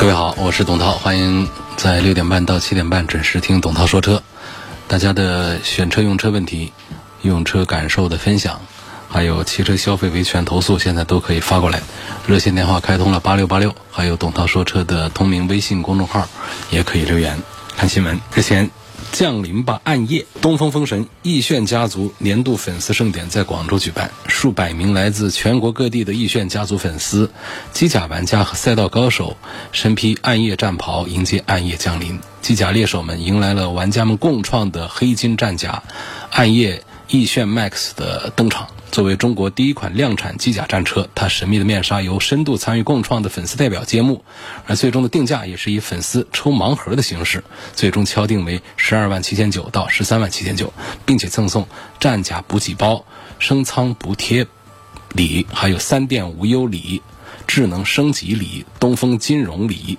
各位好，我是董涛，欢迎在六点半到七点半准时听董涛说车。大家的选车用车问题、用车感受的分享，还有汽车消费维权投诉，现在都可以发过来。热线电话开通了八六八六，还有董涛说车的同名微信公众号也可以留言。看新闻，之前。降临吧，暗夜！东风风神奕炫家族年度粉丝盛典在广州举办，数百名来自全国各地的奕炫家族粉丝、机甲玩家和赛道高手，身披暗夜战袍迎接暗夜降临。机甲猎手们迎来了玩家们共创的黑金战甲——暗夜奕炫 MAX 的登场。作为中国第一款量产机甲战车，它神秘的面纱由深度参与共创的粉丝代表揭幕，而最终的定价也是以粉丝抽盲盒的形式，最终敲定为十二万七千九到十三万七千九，并且赠送战甲补给包、升舱补贴礼，还有三电无忧礼、智能升级礼、东风金融礼、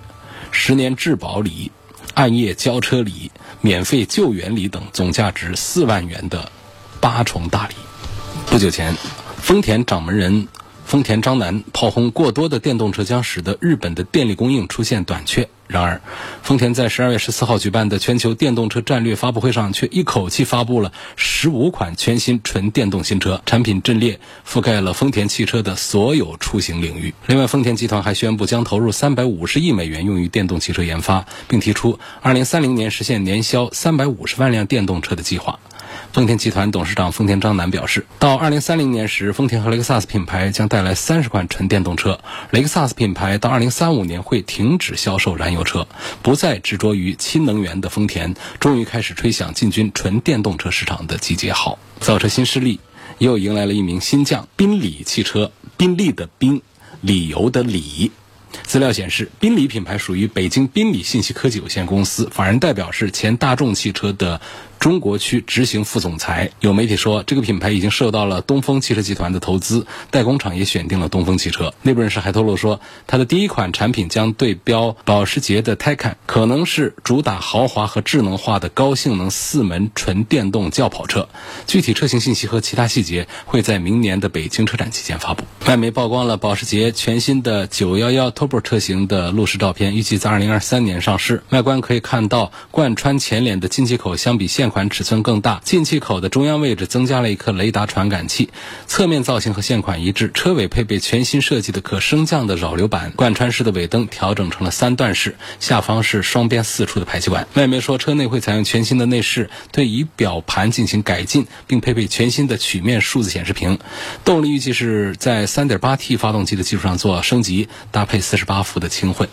十年质保礼、暗夜交车礼、免费救援礼等，总价值四万元的八重大礼。不久前，丰田掌门人丰田章男炮轰过多的电动车将使得日本的电力供应出现短缺。然而，丰田在十二月十四号举办的全球电动车战略发布会上，却一口气发布了十五款全新纯电动新车，产品阵列覆盖了丰田汽车的所有出行领域。另外，丰田集团还宣布将投入三百五十亿美元用于电动汽车研发，并提出二零三零年实现年销三百五十万辆电动车的计划。丰田集团董事长丰田章男表示，到二零三零年时，丰田和雷克萨斯品牌将带来三十款纯电动车。雷克萨斯品牌到二零三五年会停止销售燃油车，不再执着于氢能源的丰田，终于开始吹响进军纯电动车市场的集结号。造车新势力又迎来了一名新将——宾利汽车。宾利的宾，理由的理。资料显示，宾利品牌属于北京宾利信息科技有限公司，法人代表是前大众汽车的。中国区执行副总裁有媒体说，这个品牌已经受到了东风汽车集团的投资，代工厂也选定了东风汽车。内部人士还透露说，它的第一款产品将对标保时捷的 Taycan，可能是主打豪华和智能化的高性能四门纯电动轿跑车。具体车型信息和其他细节会在明年的北京车展期间发布。外媒曝光了保时捷全新的911 Turbo 车型的路试照片，预计在2023年上市。外观可以看到，贯穿前脸的进气口相比现款尺寸更大，进气口的中央位置增加了一颗雷达传感器，侧面造型和现款一致。车尾配备全新设计的可升降的扰流板，贯穿式的尾灯调整成了三段式，下方是双边四出的排气管。外媒说，车内会采用全新的内饰，对仪表盘进行改进，并配备全新的曲面数字显示屏。动力预计是在 3.8T 发动机的基础上做升级，搭配48伏的轻混。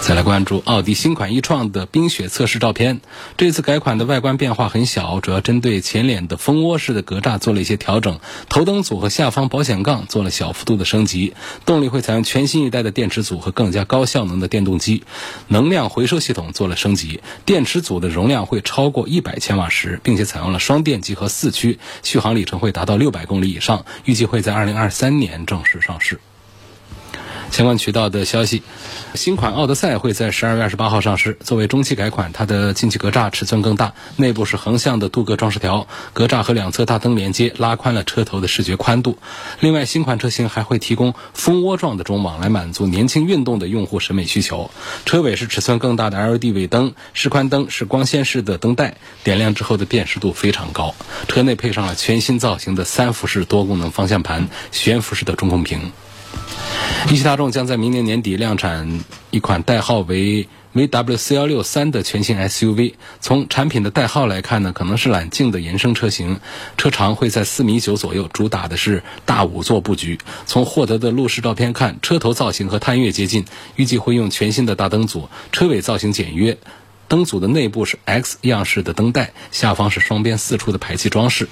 再来关注奥迪新款 e 创的冰雪测试照片。这次改款的外观变化很小，主要针对前脸的蜂窝式的格栅做了一些调整，头灯组和下方保险杠做了小幅度的升级。动力会采用全新一代的电池组和更加高效能的电动机，能量回收系统做了升级。电池组的容量会超过一百千瓦时，并且采用了双电机和四驱，续航里程会达到六百公里以上。预计会在二零二三年正式上市。相关渠道的消息，新款奥德赛会在十二月二十八号上市。作为中期改款，它的进气格栅尺寸更大，内部是横向的镀铬装饰条，格栅和两侧大灯连接，拉宽了车头的视觉宽度。另外，新款车型还会提供蜂窝状的中网，来满足年轻运动的用户审美需求。车尾是尺寸更大的 LED 尾灯，示宽灯是光纤式的灯带，点亮之后的辨识度非常高。车内配上了全新造型的三辐式多功能方向盘，悬浮式的中控屏。一汽大众将在明年年底量产一款代号为 VW416-3 的全新 SUV。从产品的代号来看呢，可能是揽境的延伸车型，车长会在四米九左右，主打的是大五座布局。从获得的路试照片看，车头造型和探岳接近，预计会用全新的大灯组，车尾造型简约。灯组的内部是 X 样式的灯带，下方是双边四处的排气装饰。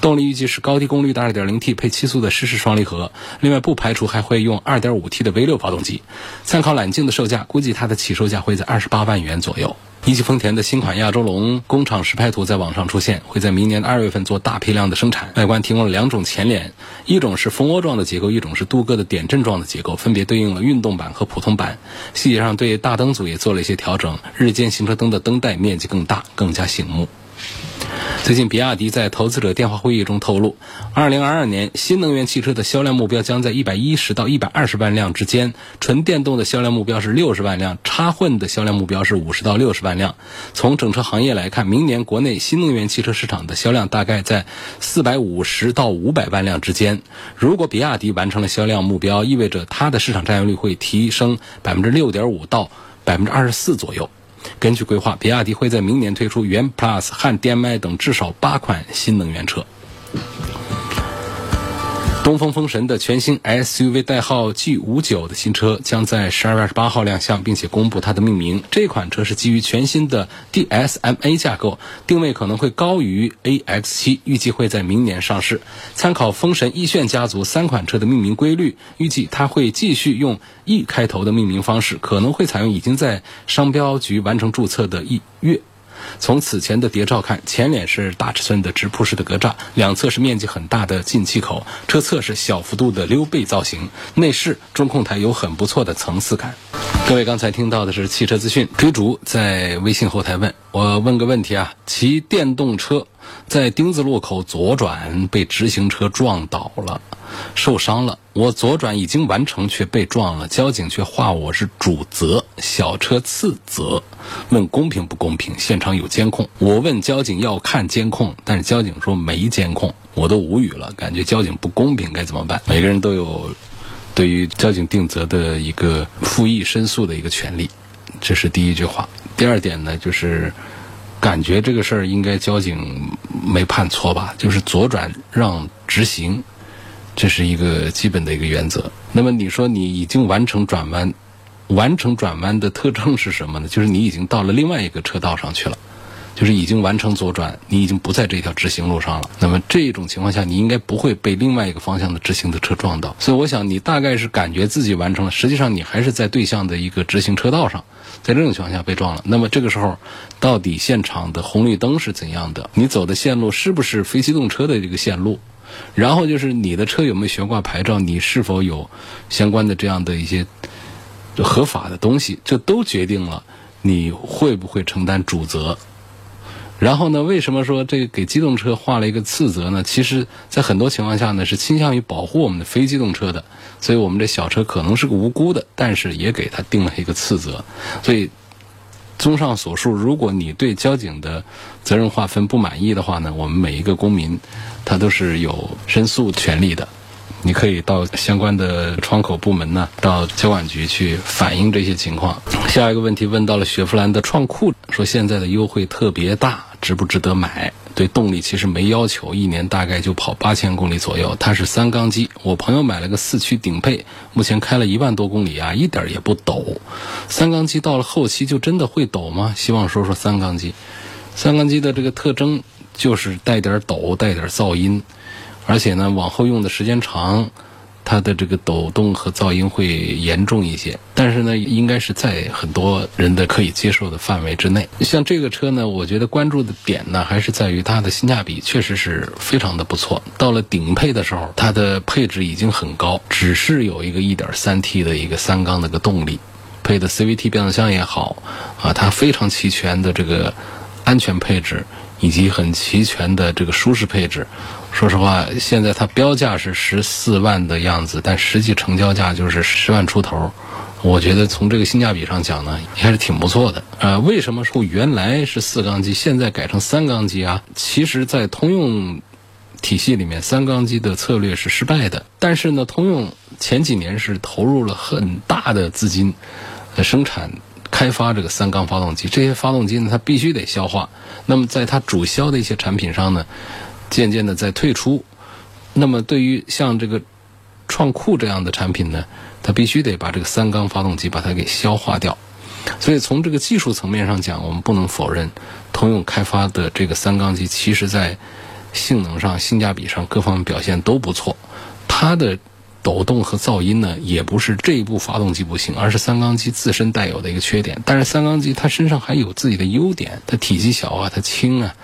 动力预计是高低功率的 2.0T 配七速的湿式双离合，另外不排除还会用 2.5T 的 V6 发动机。参考揽境的售价，估计它的起售价会在28万元左右。一汽丰田的新款亚洲龙工厂实拍图在网上出现，会在明年二月份做大批量的生产。外观提供了两种前脸，一种是蜂窝状的结构，一种是镀铬的点阵状的结构，分别对应了运动版和普通版。细节上对大灯组也做了一些调整，日间行车灯的灯带面积更大，更加醒目。最近，比亚迪在投资者电话会议中透露，2022年新能源汽车的销量目标将在110到120万辆之间，纯电动的销量目标是60万辆，插混的销量目标是50到60万辆。从整车行业来看，明年国内新能源汽车市场的销量大概在450到500万辆之间。如果比亚迪完成了销量目标，意味着它的市场占有率会提升6.5%到24%左右。根据规划，比亚迪会在明年推出元 Plus 汉 DM-i 等至少八款新能源车。东风风神的全新 SUV 代号 G59 的新车将在十二月二十八号亮相，并且公布它的命名。这款车是基于全新的 DSMA 架构，定位可能会高于 AX7，预计会在明年上市。参考风神奕炫家族三款车的命名规律，预计它会继续用 E 开头的命名方式，可能会采用已经在商标局完成注册的逸月。从此前的谍照看，前脸是大尺寸的直瀑式的格栅，两侧是面积很大的进气口，车侧是小幅度的溜背造型，内饰中控台有很不错的层次感。各位刚才听到的是汽车资讯，追逐在微信后台问我问个问题啊，骑电动车在丁字路口左转被直行车撞倒了。受伤了，我左转已经完成，却被撞了。交警却话我是主责，小车次责，问公平不公平？现场有监控，我问交警要看监控，但是交警说没监控，我都无语了，感觉交警不公平，该怎么办？每个人都有对于交警定责的一个复议申诉的一个权利，这是第一句话。第二点呢，就是感觉这个事儿应该交警没判错吧？就是左转让直行。这是一个基本的一个原则。那么你说你已经完成转弯，完成转弯的特征是什么呢？就是你已经到了另外一个车道上去了，就是已经完成左转，你已经不在这条直行路上了。那么这种情况下，你应该不会被另外一个方向的直行的车撞到。所以我想你大概是感觉自己完成了，实际上你还是在对向的一个直行车道上，在这种情况下被撞了。那么这个时候，到底现场的红绿灯是怎样的？你走的线路是不是非机动车的这个线路？然后就是你的车有没有悬挂牌照，你是否有相关的这样的一些合法的东西，这都决定了你会不会承担主责。然后呢，为什么说这个给机动车划了一个次责呢？其实，在很多情况下呢，是倾向于保护我们的非机动车的，所以我们这小车可能是个无辜的，但是也给他定了一个次责。所以，综上所述，如果你对交警的责任划分不满意的话呢，我们每一个公民。他都是有申诉权利的，你可以到相关的窗口部门呢，到交管局去反映这些情况。下一个问题问到了雪佛兰的创酷，说现在的优惠特别大，值不值得买？对动力其实没要求，一年大概就跑八千公里左右。它是三缸机，我朋友买了个四驱顶配，目前开了一万多公里啊，一点也不抖。三缸机到了后期就真的会抖吗？希望说说三缸机。三缸机的这个特征。就是带点抖，带点噪音，而且呢，往后用的时间长，它的这个抖动和噪音会严重一些。但是呢，应该是在很多人的可以接受的范围之内。像这个车呢，我觉得关注的点呢，还是在于它的性价比确实是非常的不错。到了顶配的时候，它的配置已经很高，只是有一个 1.3T 的一个三缸的个动力，配的 CVT 变速箱也好，啊，它非常齐全的这个安全配置。以及很齐全的这个舒适配置，说实话，现在它标价是十四万的样子，但实际成交价就是十万出头。我觉得从这个性价比上讲呢，还是挺不错的。呃，为什么说原来是四缸机，现在改成三缸机啊？其实，在通用体系里面，三缸机的策略是失败的。但是呢，通用前几年是投入了很大的资金，生产。开发这个三缸发动机，这些发动机呢，它必须得消化。那么，在它主销的一些产品上呢，渐渐的在退出。那么，对于像这个创酷这样的产品呢，它必须得把这个三缸发动机把它给消化掉。所以从这个技术层面上讲，我们不能否认，通用开发的这个三缸机，其实在性能上、性价比上各方面表现都不错。它的抖动和噪音呢，也不是这一部发动机不行，而是三缸机自身带有的一个缺点。但是三缸机它身上还有自己的优点，它体积小啊，它轻啊，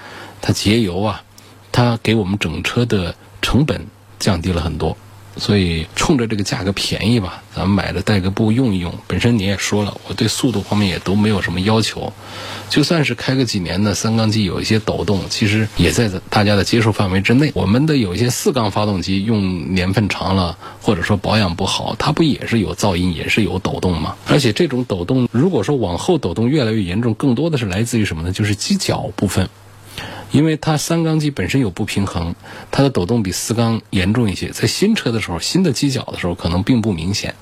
它节油啊，它给我们整车的成本降低了很多。所以冲着这个价格便宜吧，咱们买了带个步用一用。本身你也说了，我对速度方面也都没有什么要求。就算是开个几年的三缸机有一些抖动，其实也在大家的接受范围之内。我们的有一些四缸发动机用年份长了，或者说保养不好，它不也是有噪音，也是有抖动吗？而且这种抖动，如果说往后抖动越来越严重，更多的是来自于什么呢？就是机脚部分。因为它三缸机本身有不平衡，它的抖动比四缸严重一些。在新车的时候，新的机脚的时候可能并不明显，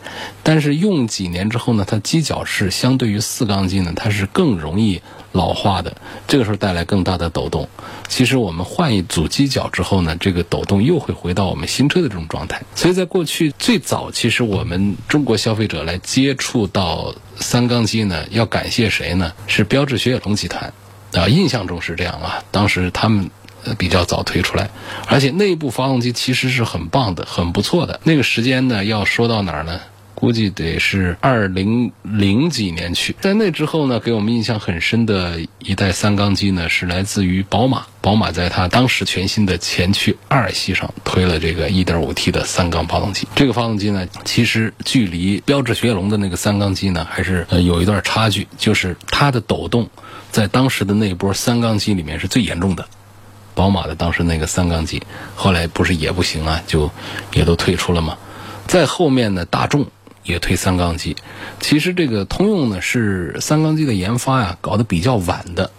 但是用几年之后呢，它机脚是相对于四缸机呢，它是更容易老化的，这个时候带来更大的抖动。其实我们换一组机脚之后呢，这个抖动又会回到我们新车的这种状态。所以在过去最早，其实我们中国消费者来接触到三缸机呢，要感谢谁呢？是标致雪铁龙集团。啊，印象中是这样啊。当时他们比较早推出来，而且内部发动机其实是很棒的、很不错的。那个时间呢，要说到哪儿呢？估计得是二零零几年去。在那之后呢，给我们印象很深的一代三缸机呢，是来自于宝马。宝马在它当时全新的前驱二系上推了这个 1.5T 的三缸发动机。这个发动机呢，其实距离标致雪铁龙的那个三缸机呢，还是有一段差距，就是它的抖动。在当时的那波三缸机里面是最严重的，宝马的当时那个三缸机，后来不是也不行啊，就也都退出了嘛。在后面呢，大众也推三缸机。其实这个通用呢是三缸机的研发呀搞得比较晚的，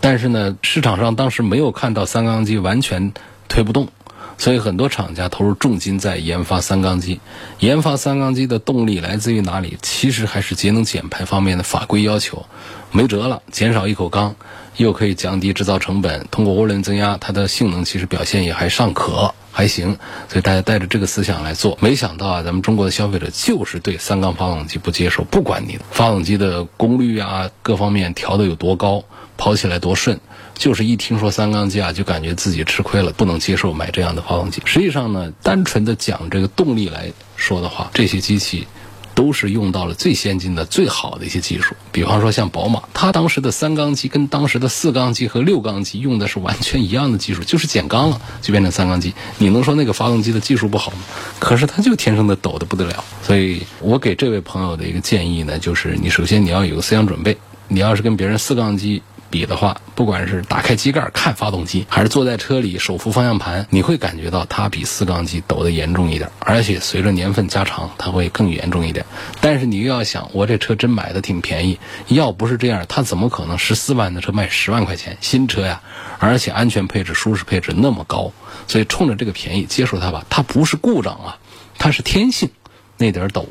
但是呢市场上当时没有看到三缸机完全推不动。所以很多厂家投入重金在研发三缸机，研发三缸机的动力来自于哪里？其实还是节能减排方面的法规要求，没辙了，减少一口缸，又可以降低制造成本，通过涡轮增压，它的性能其实表现也还尚可，还行。所以大家带着这个思想来做，没想到啊，咱们中国的消费者就是对三缸发动机不接受，不管你发动机的功率啊，各方面调的有多高，跑起来多顺。就是一听说三缸机啊，就感觉自己吃亏了，不能接受买这样的发动机。实际上呢，单纯的讲这个动力来说的话，这些机器都是用到了最先进的、最好的一些技术。比方说像宝马，它当时的三缸机跟当时的四缸机和六缸机用的是完全一样的技术，就是减缸了就变成三缸机。你能说那个发动机的技术不好吗？可是它就天生的抖得不得了。所以我给这位朋友的一个建议呢，就是你首先你要有个思想准备，你要是跟别人四缸机。比的话，不管是打开机盖看发动机，还是坐在车里手扶方向盘，你会感觉到它比四缸机抖得严重一点，而且随着年份加长，它会更严重一点。但是你又要想，我这车真买的挺便宜，要不是这样，它怎么可能十四万的车卖十万块钱新车呀？而且安全配置、舒适配置那么高，所以冲着这个便宜接受它吧。它不是故障啊，它是天性，那点抖。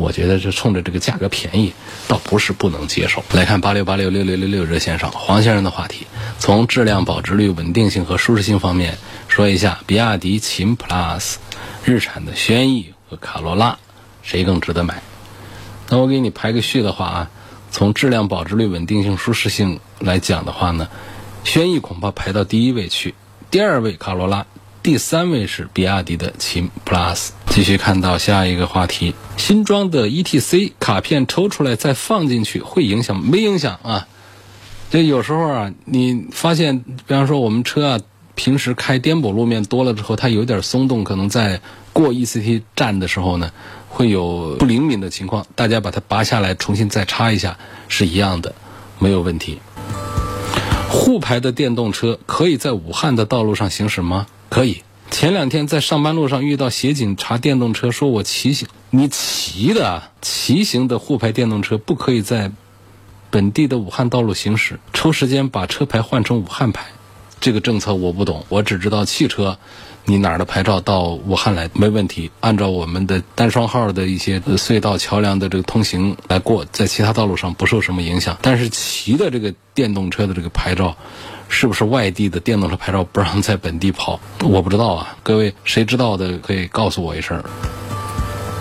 我觉得这冲着这个价格便宜，倒不是不能接受。来看八六八六六六六六热线上黄先生的话题，从质量保值率、稳定性和舒适性方面说一下，比亚迪秦 PLUS、日产的轩逸和卡罗拉，谁更值得买？那我给你排个序的话啊，从质量保值率、稳定性、舒适性来讲的话呢，轩逸恐怕排到第一位去，第二位卡罗拉。第三位是比亚迪的秦 PLUS。继续看到下一个话题，新装的 ETC 卡片抽出来再放进去会影响没影响啊？这有时候啊，你发现，比方说我们车啊，平时开颠簸路面多了之后，它有点松动，可能在过 ECT 站的时候呢，会有不灵敏的情况。大家把它拔下来，重新再插一下是一样的，没有问题。沪牌的电动车可以在武汉的道路上行驶吗？可以，前两天在上班路上遇到协警查电动车，说我骑行，你骑的骑行的沪牌电动车不可以在本地的武汉道路行驶，抽时间把车牌换成武汉牌，这个政策我不懂，我只知道汽车。你哪儿的牌照到武汉来没问题？按照我们的单双号的一些隧道、桥梁的这个通行来过，在其他道路上不受什么影响。但是骑的这个电动车的这个牌照，是不是外地的电动车牌照不让在本地跑？我不知道啊。各位谁知道的可以告诉我一声。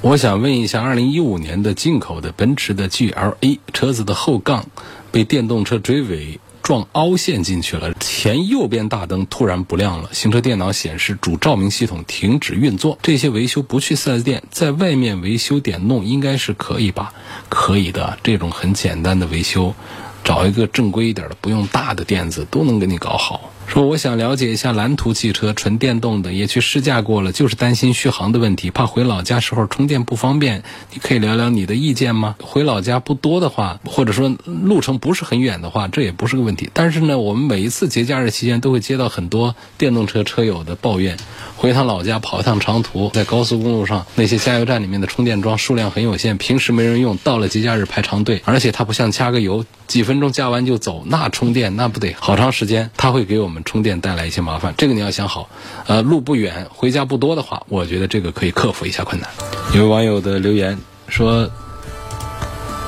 我想问一下，二零一五年的进口的奔驰的 GLA 车子的后杠被电动车追尾。撞凹陷进去了，前右边大灯突然不亮了，行车电脑显示主照明系统停止运作。这些维修不去 4S 店，在外面维修点弄应该是可以吧？可以的，这种很简单的维修，找一个正规一点的，不用大的店子都能给你搞好。说我想了解一下蓝图汽车，纯电动的，也去试驾过了，就是担心续航的问题，怕回老家时候充电不方便。你可以聊聊你的意见吗？回老家不多的话，或者说路程不是很远的话，这也不是个问题。但是呢，我们每一次节假日期间都会接到很多电动车车友的抱怨，回趟老家跑一趟长途，在高速公路上那些加油站里面的充电桩数量很有限，平时没人用，到了节假日排长队，而且它不像加个油，几分钟加完就走，那充电那不得好长时间，它会给我们。充电带来一些麻烦，这个你要想好。呃，路不远，回家不多的话，我觉得这个可以克服一下困难。有网友的留言说：“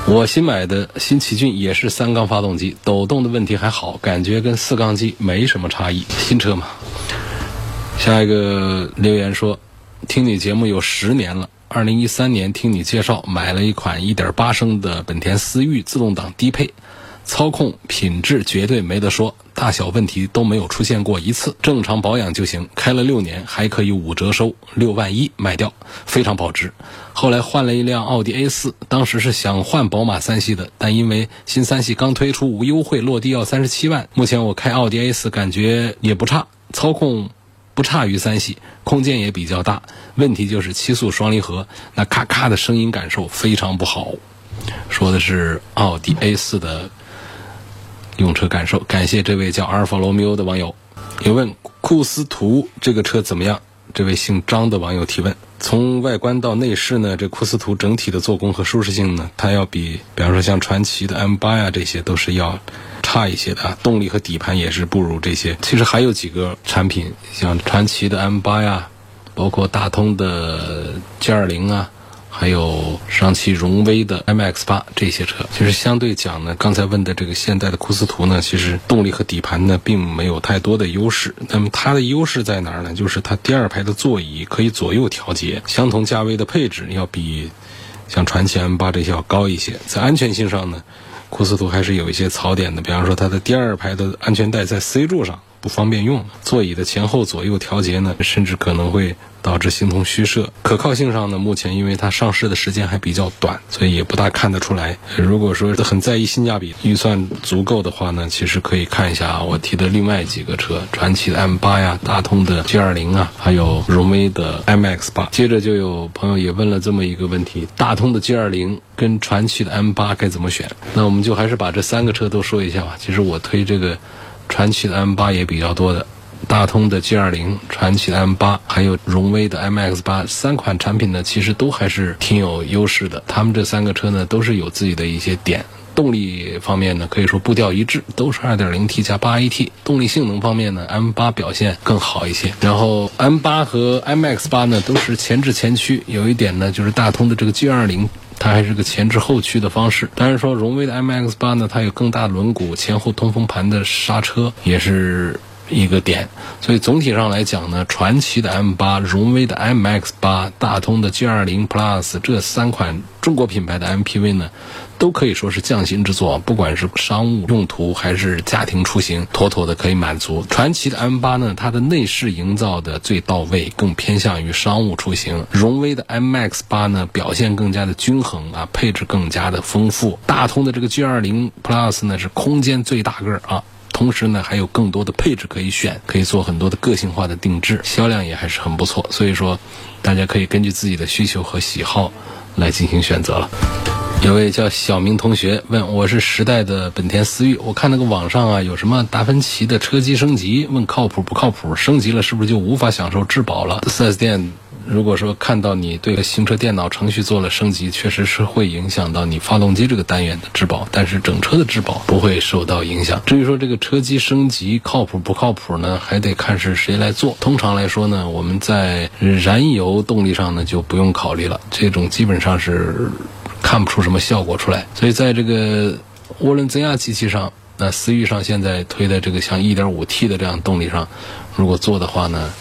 我新买的新奇骏也是三缸发动机，抖动的问题还好，感觉跟四缸机没什么差异。新车嘛。”下一个留言说：“听你节目有十年了，二零一三年听你介绍买了一款一点八升的本田思域自动挡低配。”操控品质绝对没得说，大小问题都没有出现过一次，正常保养就行。开了六年，还可以五折收，六万一卖掉，非常保值。后来换了一辆奥迪 A 四，当时是想换宝马三系的，但因为新三系刚推出无优惠，落地要三十七万。目前我开奥迪 A 四感觉也不差，操控不差于三系，空间也比较大。问题就是七速双离合，那咔咔的声音感受非常不好。说的是奥迪 A 四的。用车感受，感谢这位叫阿尔法罗密欧的网友。有问库斯图这个车怎么样？这位姓张的网友提问。从外观到内饰呢，这库斯图整体的做工和舒适性呢，它要比，比方说像传祺的 M8 呀这些都是要差一些的啊。动力和底盘也是不如这些。其实还有几个产品，像传祺的 M8 呀，包括大通的 G20 啊。还有上汽荣威的 MX 八这些车，其实相对讲呢，刚才问的这个现代的库斯图呢，其实动力和底盘呢并没有太多的优势。那么它的优势在哪儿呢？就是它第二排的座椅可以左右调节，相同价位的配置要比像传祺 M 八这些要高一些。在安全性上呢，库斯图还是有一些槽点的，比方说它的第二排的安全带在 C 柱上不方便用，座椅的前后左右调节呢，甚至可能会。导致形同虚设。可靠性上呢，目前因为它上市的时间还比较短，所以也不大看得出来。如果说很在意性价比，预算足够的话呢，其实可以看一下我提的另外几个车：传祺的 M8 呀，大通的 G20 啊，还有荣威的 MX8。接着就有朋友也问了这么一个问题：大通的 G20 跟传祺的 M8 该怎么选？那我们就还是把这三个车都说一下吧。其实我推这个传祺的 M8 也比较多的。大通的 G20、传祺 M8，还有荣威的 MX8 三款产品呢，其实都还是挺有优势的。他们这三个车呢，都是有自己的一些点。动力方面呢，可以说步调一致，都是 2.0T 加 8AT。动力性能方面呢，M8 表现更好一些。然后 M8 和 MX8 呢，都是前置前驱。有一点呢，就是大通的这个 G20，它还是个前置后驱的方式。当然说荣威的 MX8 呢，它有更大轮毂、前后通风盘的刹车，也是。一个点，所以总体上来讲呢，传祺的 M8、荣威的 MX8、大通的 G20 Plus 这三款中国品牌的 MPV 呢，都可以说是匠心之作。不管是商务用途还是家庭出行，妥妥的可以满足。传祺的 M8 呢，它的内饰营造的最到位，更偏向于商务出行；荣威的 MX8 呢，表现更加的均衡啊，配置更加的丰富。大通的这个 G20 Plus 呢，是空间最大个儿啊。同时呢，还有更多的配置可以选，可以做很多的个性化的定制，销量也还是很不错。所以说，大家可以根据自己的需求和喜好来进行选择了。有位叫小明同学问：“我是时代的本田思域，我看那个网上啊有什么达芬奇的车机升级，问靠谱不靠谱？升级了是不是就无法享受质保了？”4S 店。如果说看到你对行车电脑程序做了升级，确实是会影响到你发动机这个单元的质保，但是整车的质保不会受到影响。至于说这个车机升级靠谱不靠谱呢，还得看是谁来做。通常来说呢，我们在燃油动力上呢就不用考虑了，这种基本上是看不出什么效果出来。所以在这个涡轮增压机器上，那思域上现在推的这个像 1.5T 的这样动力上，如果做的话呢？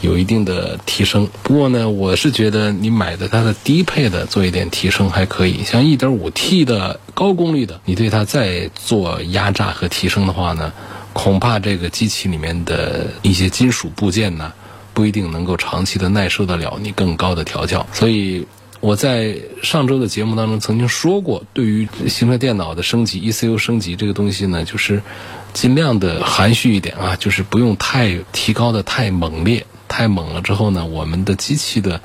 有一定的提升。不过呢，我是觉得你买的它的低配的做一点提升还可以，像 1.5T 的高功率的，你对它再做压榨和提升的话呢，恐怕这个机器里面的一些金属部件呢，不一定能够长期的耐受得了你更高的调教。所以我在上周的节目当中曾经说过，对于行车电脑的升级、ECU 升级这个东西呢，就是尽量的含蓄一点啊，就是不用太提高的太猛烈。太猛了之后呢，我们的机器的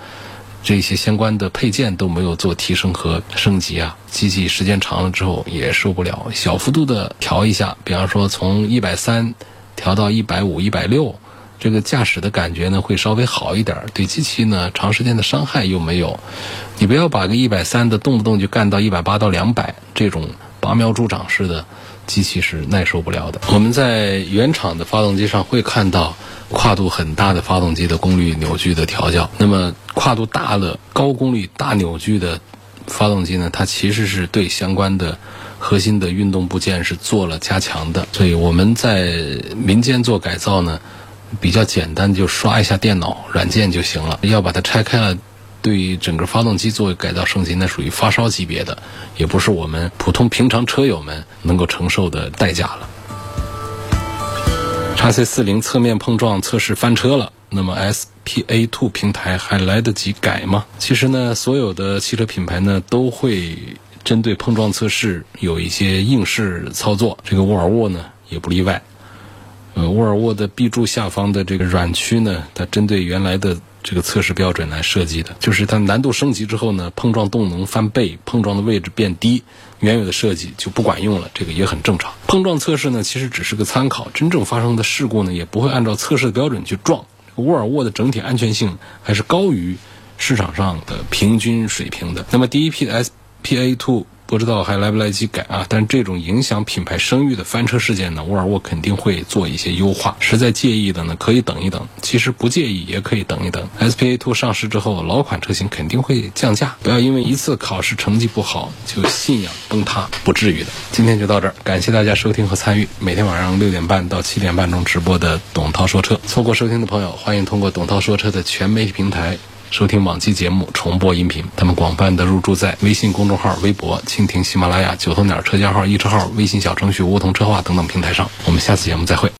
这些相关的配件都没有做提升和升级啊，机器时间长了之后也受不了。小幅度的调一下，比方说从一百三调到一百五、一百六，这个驾驶的感觉呢会稍微好一点，对机器呢长时间的伤害又没有。你不要把个一百三的动不动就干到一百八到两百，这种拔苗助长式的机器是耐受不了的。我们在原厂的发动机上会看到。跨度很大的发动机的功率扭矩的调教，那么跨度大了、高功率大扭矩的发动机呢？它其实是对相关的核心的运动部件是做了加强的。所以我们在民间做改造呢，比较简单，就刷一下电脑软件就行了。要把它拆开了，对于整个发动机做改造升级，那属于发烧级别的，也不是我们普通平常车友们能够承受的代价了。叉 C 四零侧面碰撞测试翻车了，那么 SPA Two 平台还来得及改吗？其实呢，所有的汽车品牌呢都会针对碰撞测试有一些应试操作，这个沃尔沃呢也不例外。呃，沃尔沃的 B 柱下方的这个软区呢，它针对原来的。这个测试标准来设计的，就是它难度升级之后呢，碰撞动能翻倍，碰撞的位置变低，原有的设计就不管用了，这个也很正常。碰撞测试呢，其实只是个参考，真正发生的事故呢，也不会按照测试的标准去撞。沃尔沃的整体安全性还是高于市场上的平均水平的。那么第一批的 SPA Two。不知道还来不来及改啊？但这种影响品牌声誉的翻车事件呢，沃尔沃肯定会做一些优化。实在介意的呢，可以等一等；其实不介意也可以等一等。SPA Two 上市之后，老款车型肯定会降价。不要因为一次考试成绩不好就信仰崩塌，不至于的。今天就到这儿，感谢大家收听和参与每天晚上六点半到七点半钟直播的董涛说车。错过收听的朋友，欢迎通过董涛说车的全媒体平台。收听往期节目重播音频，他们广泛的入驻在微信公众号、微博、蜻蜓、喜马拉雅、九头鸟车架号、易车号、微信小程序梧桐车话等等平台上。我们下次节目再会。